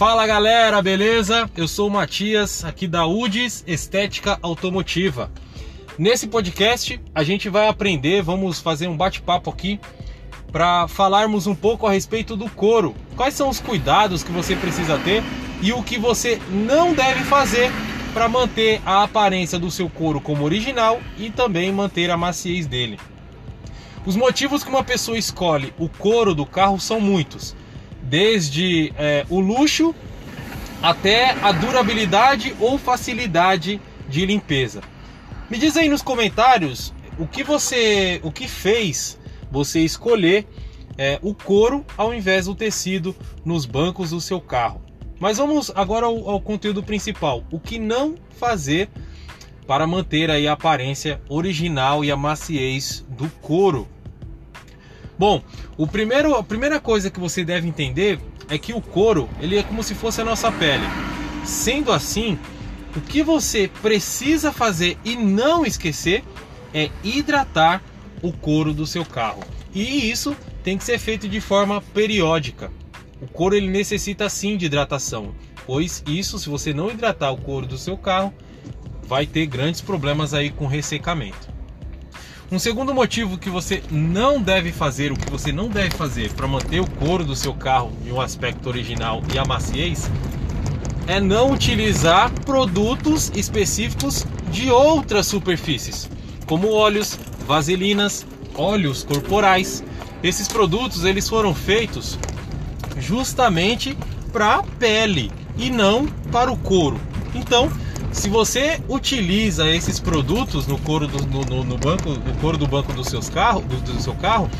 Fala galera, beleza? Eu sou o Matias, aqui da UDES Estética Automotiva. Nesse podcast a gente vai aprender, vamos fazer um bate-papo aqui para falarmos um pouco a respeito do couro. Quais são os cuidados que você precisa ter e o que você não deve fazer para manter a aparência do seu couro como original e também manter a maciez dele. Os motivos que uma pessoa escolhe o couro do carro são muitos desde é, o luxo até a durabilidade ou facilidade de limpeza. Me diz aí nos comentários o que você, o que fez você escolher é, o couro ao invés do tecido nos bancos do seu carro. Mas vamos agora ao, ao conteúdo principal. O que não fazer para manter aí a aparência original e a maciez do couro Bom, o primeiro, a primeira coisa que você deve entender é que o couro ele é como se fosse a nossa pele. Sendo assim, o que você precisa fazer e não esquecer é hidratar o couro do seu carro. E isso tem que ser feito de forma periódica. O couro ele necessita sim de hidratação, pois isso, se você não hidratar o couro do seu carro, vai ter grandes problemas aí com ressecamento. Um segundo motivo que você não deve fazer, o que você não deve fazer para manter o couro do seu carro em um aspecto original e a maciez, é não utilizar produtos específicos de outras superfícies, como óleos, vaselinas, óleos corporais. Esses produtos eles foram feitos justamente para a pele e não para o couro. Então, se você utiliza esses produtos no couro do, no, no, banco, no couro do banco dos seus carros, do, do seu carro,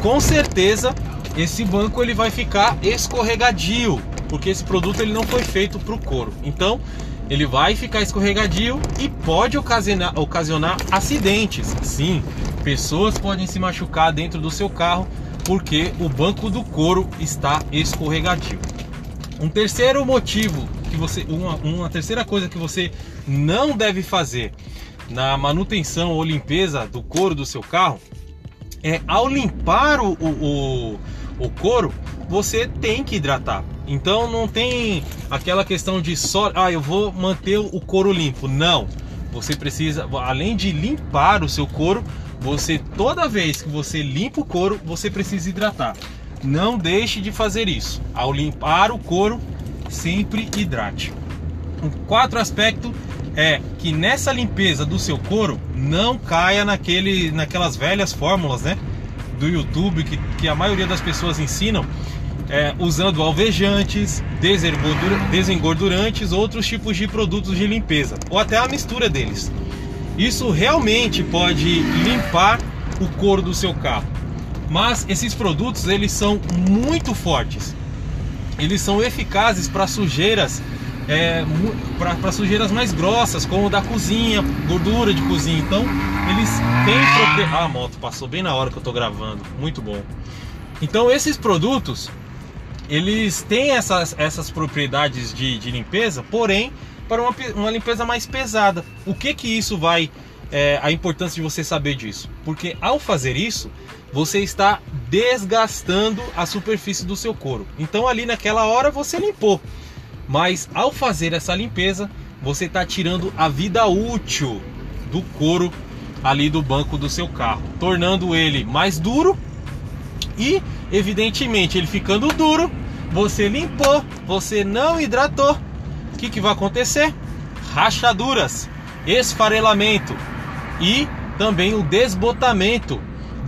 com certeza esse banco ele vai ficar escorregadio, porque esse produto ele não foi feito para o couro. Então ele vai ficar escorregadio e pode ocasionar, ocasionar acidentes. Sim, pessoas podem se machucar dentro do seu carro porque o banco do couro está escorregadio. Um terceiro motivo que você, uma, uma terceira coisa que você não deve fazer na manutenção ou limpeza do couro do seu carro é ao limpar o, o, o couro, você tem que hidratar. Então não tem aquela questão de só, ah, eu vou manter o couro limpo. Não. Você precisa, além de limpar o seu couro, você toda vez que você limpa o couro, você precisa hidratar. Não deixe de fazer isso. Ao limpar o couro, sempre hidrate. O quarto aspecto é que nessa limpeza do seu couro não caia naquele, naquelas velhas fórmulas, né, do YouTube que, que a maioria das pessoas ensinam, é, usando alvejantes, desengordurantes, outros tipos de produtos de limpeza, ou até a mistura deles. Isso realmente pode limpar o couro do seu carro. Mas esses produtos eles são muito fortes eles são eficazes para sujeiras é, para sujeiras mais grossas, como da cozinha, gordura de cozinha. Então, eles têm propriedade. Ah, a moto passou bem na hora que eu estou gravando, muito bom. Então, esses produtos eles têm essas, essas propriedades de, de limpeza, porém, para uma, uma limpeza mais pesada. O que que isso vai é, a importância de você saber disso? Porque ao fazer isso, você está desgastando a superfície do seu couro. Então ali naquela hora você limpou, mas ao fazer essa limpeza, você está tirando a vida útil do couro ali do banco do seu carro, tornando ele mais duro e, evidentemente, ele ficando duro, você limpou, você não hidratou. O que, que vai acontecer? Rachaduras, esfarelamento, e também o desbotamento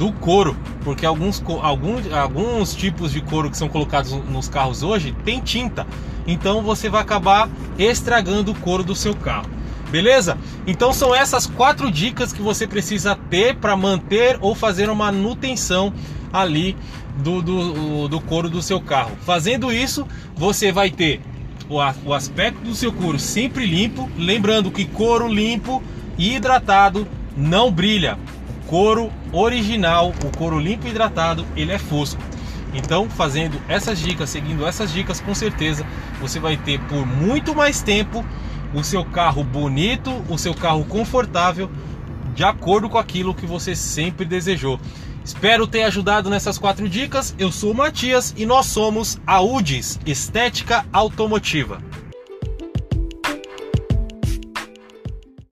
do couro, porque alguns, alguns, alguns tipos de couro que são colocados nos carros hoje tem tinta, então você vai acabar estragando o couro do seu carro. Beleza? Então são essas quatro dicas que você precisa ter para manter ou fazer uma manutenção ali do, do, do couro do seu carro. Fazendo isso, você vai ter o, o aspecto do seu couro sempre limpo. Lembrando que couro limpo e hidratado não brilha. Couro original, o couro limpo e hidratado, ele é fosco. Então, fazendo essas dicas, seguindo essas dicas, com certeza você vai ter por muito mais tempo o seu carro bonito, o seu carro confortável, de acordo com aquilo que você sempre desejou. Espero ter ajudado nessas quatro dicas. Eu sou o Matias e nós somos a UDIS Estética Automotiva.